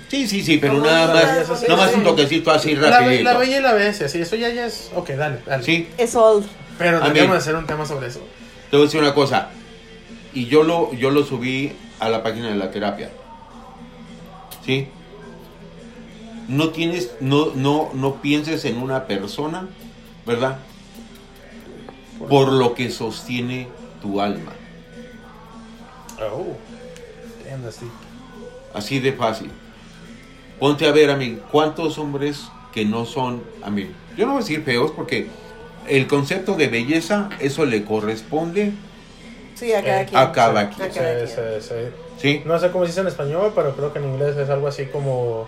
Sí, sí, sí, pero No, nada no, más, no, nada más sí. un toquecito así la, be- rapidito. la bella y la bestia, sí, eso ya, ya es. Ok, dale, dale. Sí, Es old. Pero mí- hacer un tema sobre eso. te voy a decir una cosa. Y yo lo, yo lo subí a la página de la terapia. ¿Sí? No tienes, no, no, no pienses en una persona, ¿verdad? Por lo que sostiene tu alma. Oh. Damn, that's deep. Así de fácil. Ponte a ver a mí, ¿cuántos hombres que no son, a mí, yo no voy a decir feos porque el concepto de belleza, eso le corresponde, Sí, a cada Eh, quien. a cada quien. A cada Sí, quien. sí, sí. ¿sí? No sé cómo se dice en español, pero creo que en inglés es algo así como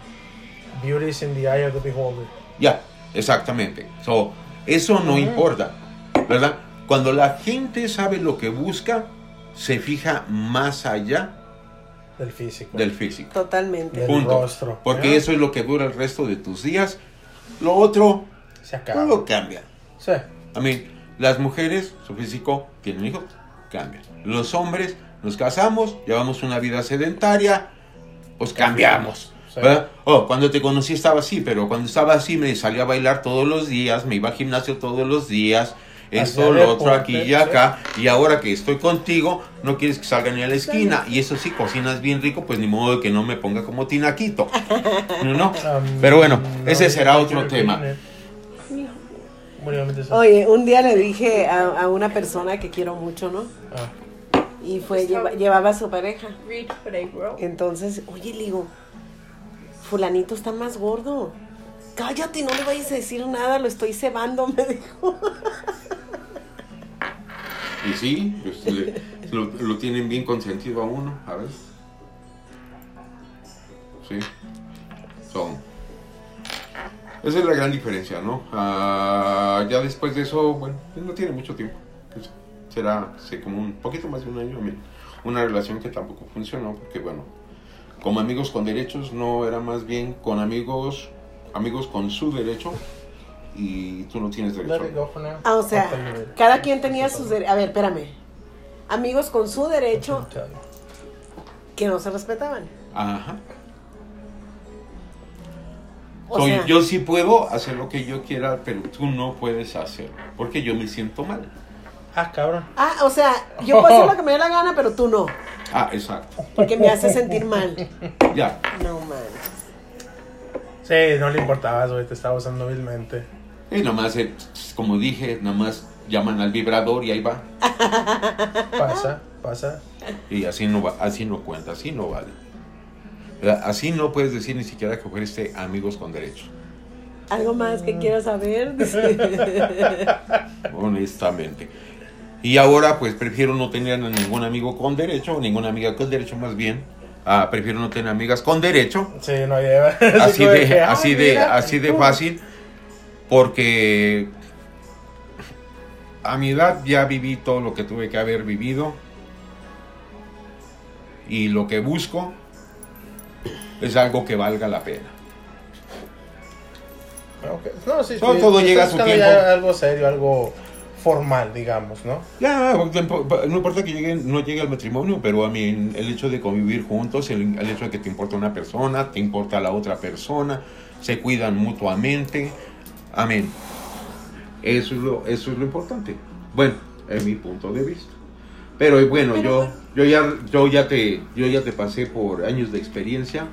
Beauty is in the eye of the beholder. Ya, exactamente. So, eso no importa, ¿verdad? Cuando la gente sabe lo que busca, se fija más allá Del físico. del físico. Totalmente. Del Punto. rostro. Porque eso es lo que dura el resto de tus días. Lo otro, se acaba. todo cambia. Sí. A mí, las mujeres, su físico, tienen hijos, cambian. Los hombres, nos casamos, llevamos una vida sedentaria, pues cambiamos. Oh, cuando te conocí estaba así, pero cuando estaba así me salía a bailar todos los días, me iba al gimnasio todos los días, esto, lo otro, aquí y acá, y ahora que estoy contigo, no quieres que salga ni a la esquina, y eso sí, cocinas bien rico, pues ni modo de que no me ponga como tinaquito, ¿no? Pero bueno, no, ese será otro tema. Oye, un día le dije a, a una persona que quiero mucho, ¿no? Ah, Y fue, lleva- llevaba a su pareja. Entonces, oye, le digo, fulanito está más gordo. Cállate, no le vayas a decir nada, lo estoy cebando, me dijo. Y sí, pues, le- lo, lo tienen bien consentido a uno, a ver. Sí. Son. Esa es la gran diferencia, ¿no? Ah, ya después de eso, bueno, pues no tiene mucho tiempo. Pues, será sé, como un poquito más de un año. Una relación que tampoco funcionó, porque bueno, como amigos con derechos, no era más bien con amigos, amigos con su derecho, y tú no tienes derecho. Ah, o sea, cada quien tenía sus derechos. A ver, espérame. Amigos con su derecho que no se respetaban. Ajá. O Soy- sea, yo sí puedo hacer lo que yo quiera, pero tú no puedes hacer, porque yo me siento mal. Ah, cabrón. Ah, o sea, yo puedo hacer lo que me dé la gana, pero tú no. Ah, exacto. Porque me hace sentir mal. Ya. No, man. Sí, no le importabas, güey, te estaba usando vilmente. Y nomás, eh, como dije, nomás llaman al vibrador y ahí va. Pasa, pasa. Y así no va, así no cuenta, así no vale. Así no puedes decir ni siquiera que fuiste amigos con derecho. ¿Algo más que quieras saber? honestamente. Y ahora pues prefiero no tener a ningún amigo con derecho, ninguna amiga con derecho más bien. Ah, prefiero no tener amigas con derecho. Sí, no lleva. Así de, que, así de, así de fácil. Porque a mi edad ya viví todo lo que tuve que haber vivido. Y lo que busco es algo que valga la pena. Ok. No, sí, Todo- sí, todo tú llega a su tiempo. algo serio, algo formal, digamos, ¿no? Ya, no importa que llegue, no llegue al matrimonio, pero a mí el hecho de convivir juntos, el, el hecho de que te importa una persona, te importa la otra persona, se cuidan mutuamente, amén. Eso es lo, eso es lo importante. Bueno, es mi punto de vista. Pero bueno, yo, yo ya, yo ya te, yo ya te pasé por años de experiencia,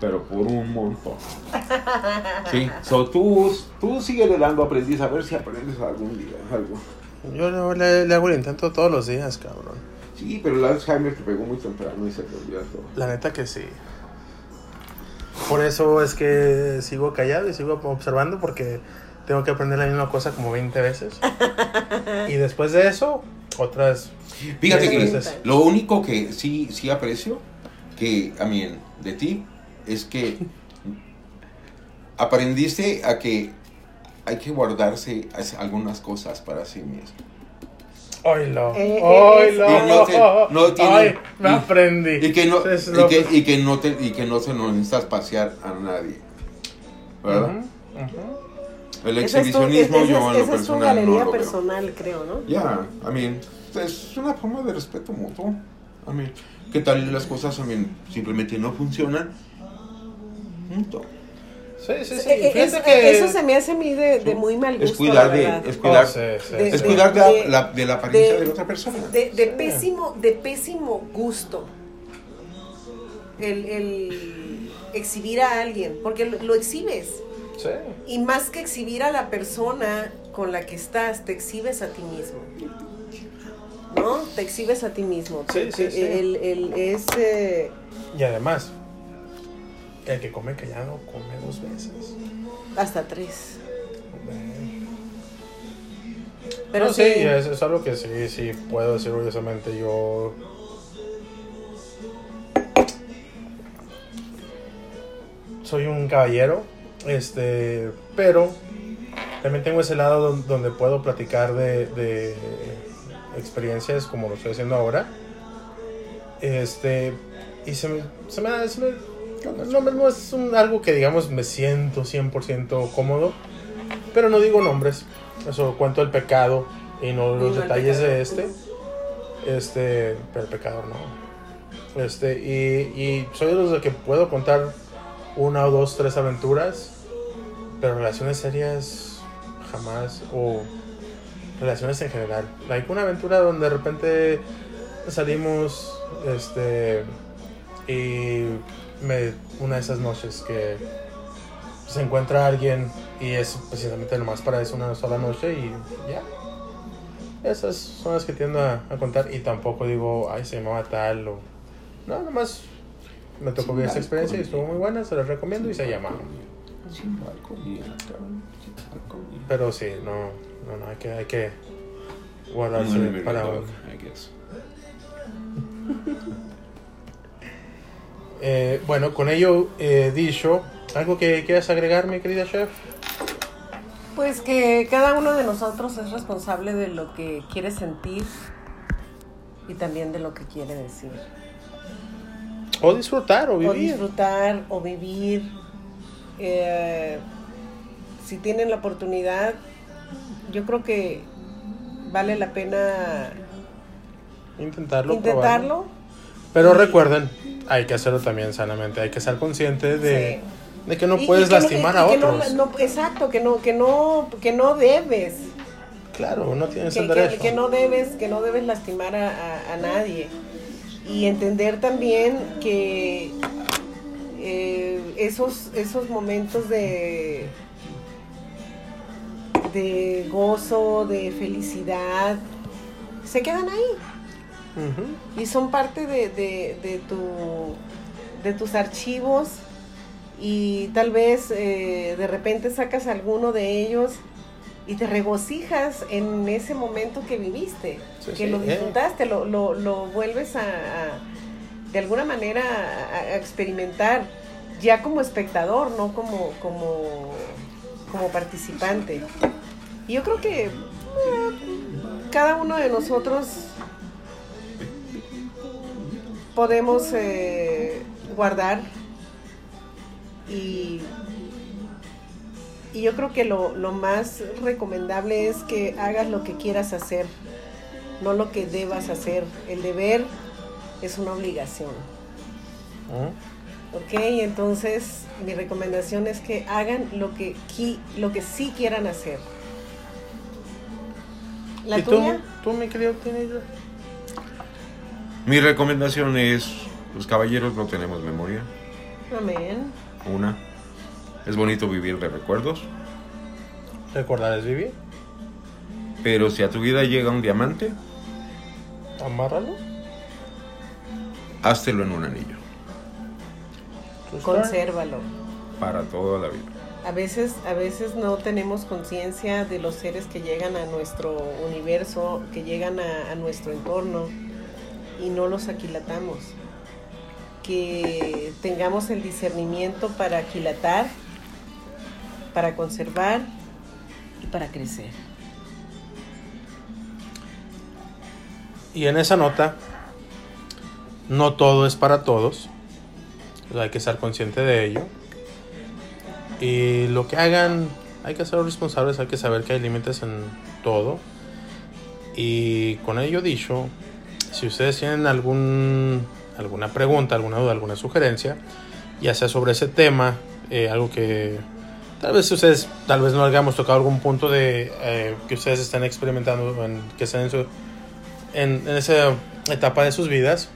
pero por un montón. Sí, so tú, tú sigue dando aprendiz a ver si aprendes algún día algo. Yo le, le- le hago el intento todos los días, cabrón. Sí, pero el Alzheimer te pegó muy temprano y se te olvidó todo. La neta que sí. Por eso es que sigo callado y sigo observando porque tengo que aprender la misma cosa como 20 veces. y después de eso, otras... Fíjate que lo único que sí, sí aprecio que a mí de ti es que aprendiste a que hay que guardarse algunas cosas para sí mismo. ¡Oilo! Eh, eh, ¡Oilo! Y no te- no tiene- ¡Ay! Me y- aprendí. Y que no, y lo que, y que no te, y que no se nos necesitas pasear a nadie. ¿Verdad? El Esa es tu, exhibicionismo es- yo en lo esa es tu personal galería no lo veo. personal, creo, ¿no? Ya, a mí, es una forma de respeto mutuo. A mí, ¿qué tal las cosas a mí simplemente no funcionan? Punto. Sí, sí, sí. Eh, eh, eso, que- eso se me hace a mí de, de muy mal gusto. Es cuidar de, es cuidar, Oh, sí, sí, De- es cuidar de, la- de- la, de la apariencia de, de- la otra persona. De, de Sí. pésimo, de pésimo gusto. El, el exhibir a alguien, porque lo, lo exhibes. Sí. Y más que exhibir a la persona con la que estás, te exhibes a ti mismo. ¿No? Te exhibes a ti mismo. Sí, sí, sí. El, el- es, eh, Y además, el que come callado come dos veces. hasta tres. Pero No, sí, sí, es, es algo que sí, sí puedo decir orgullosamente. Yo. Soy un caballero, este, pero también tengo ese lado don- donde puedo platicar de, de experiencias como lo estoy haciendo ahora. Este, y se me, se me, se me- no, no es un- algo que digamos me siento 100% cómodo, pero no digo nombres. Eso cuento el pecado y no los no detalles de este. Este, pero el pecador no. Este, y, y soy de los de que puedo contar una o dos, tres aventuras, pero relaciones serias jamás, o relaciones en general. Like una aventura donde de repente salimos, este, y me, una de esas noches que se encuentra alguien y es precisamente nomás para eso una sola noche y ya. Esas son las que tiendo a, a contar y tampoco digo, ay, se llamaba tal o... No, nomás me tocó vivir esa experiencia y estuvo muy buena, se las recomiendo y se llama. Pero sí, no, no, no, hay que, hay que guardarse para un... Eh, bueno, con ello eh, dicho, ¿algo que quieras agregar, mi querida chef? Pues que cada uno de nosotros es responsable de lo que quiere sentir y también de lo que quiere decir. O disfrutar o O vivir. disfrutar o vivir. Eh, si tienen la oportunidad, yo creo que vale la pena Intentarlo. probarlo. intentarlo. Pero Y- recuerden, hay que hacerlo también sanamente. Hay que ser consciente de, de que no Y- y puedes que lastimar a no- otros. no- exacto, que no, que no, que no debes. Claro, no tienes que, el que- derecho. que no debes que no debes lastimar a, a- a nadie y entender también que eh, esos esos momentos de de gozo de felicidad se quedan ahí. Y son parte de, de- de tu de tus archivos y tal vez eh, de repente sacas alguno de ellos y te regocijas en ese momento que viviste, Sí, que sí, lo eh. disfrutaste, lo, lo, lo vuelves a, a- de alguna manera a, a experimentar ya como espectador, no como, como, como participante. Y yo creo que eh, cada uno de nosotros podemos eh, guardar y, y yo creo que lo, lo más recomendable es que hagas lo que quieras hacer, no lo que debas hacer. El deber es una obligación. Ujú. ¿Ok? Entonces mi recomendación es que hagan lo que, qui- lo que sí quieran hacer. ¿La ¿Y tú, tuya? tú, mi querido teenager? Mi recomendación es, los caballeros no tenemos memoria. Amén. Una, es bonito vivir de recuerdos, Recordar es vivir. pero si a tu vida llega un diamante, Amárralo. háztelo en un anillo. Consérvalo. para toda la vida. A veces, a veces no tenemos conciencia de los seres que llegan a nuestro universo, que llegan a, a nuestro entorno y no los aquilatamos. Que tengamos el discernimiento para aquilatar, para conservar y para crecer. Y en esa nota, no todo es para todos. Hay que estar consciente de ello. Y lo que hagan, hay que ser responsables, hay que saber que hay límites en todo. Y con ello dicho, si ustedes tienen algún, alguna pregunta, alguna duda, alguna sugerencia, ya sea sobre ese tema, eh, algo que tal vez ustedes, tal vez no hayamos tocado algún punto de eh, que ustedes estén experimentando, en, que estén en su, en, en esa etapa de sus vidas.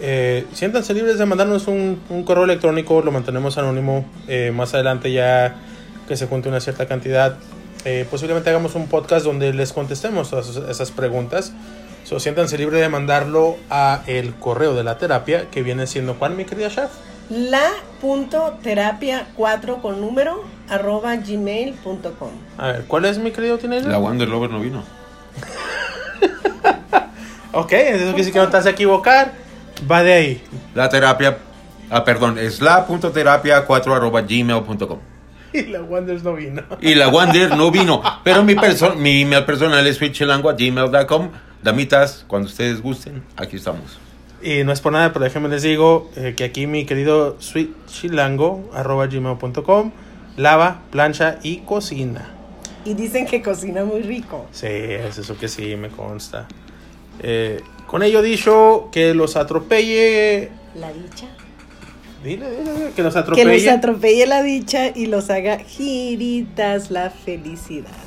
Eh, siéntanse libres de mandarnos un, un correo electrónico, lo mantenemos anónimo. eh, más adelante ya que se cuente una cierta cantidad, eh, posiblemente hagamos un podcast donde les contestemos todas esas- preguntas. So, siéntanse libres de mandarlo a el correo de la terapia, que viene siendo ¿cuál, mi querida chef? la.terapia4 con número arroba gmail.com. A ver, ¿cuál es mi querido Teenager? La Wonder Lover no vino. Ok, eso quiere decir que no te vas a equivocar. Va de ahí. La terapia, ah, perdón, es la.terapia4 arroba gmail.com. Y la Wonders no vino. Y la Wander no vino. Pero mi, perso- mi email personal es switchlango.gmail.com. Damitas, cuando ustedes gusten, aquí estamos. Y no es por nada, pero déjenme les digo eh, que aquí mi querido sweet chilango arroba gmail.com lava, plancha y cocina. Y dicen que cocina muy rico. Sí, es eso que sí me consta. Eh, con ello dicho, que los atropelle. La dicha. Dile, dile, dile, que los Que atropelle. los atropelle la dicha y los haga giritas la felicidad.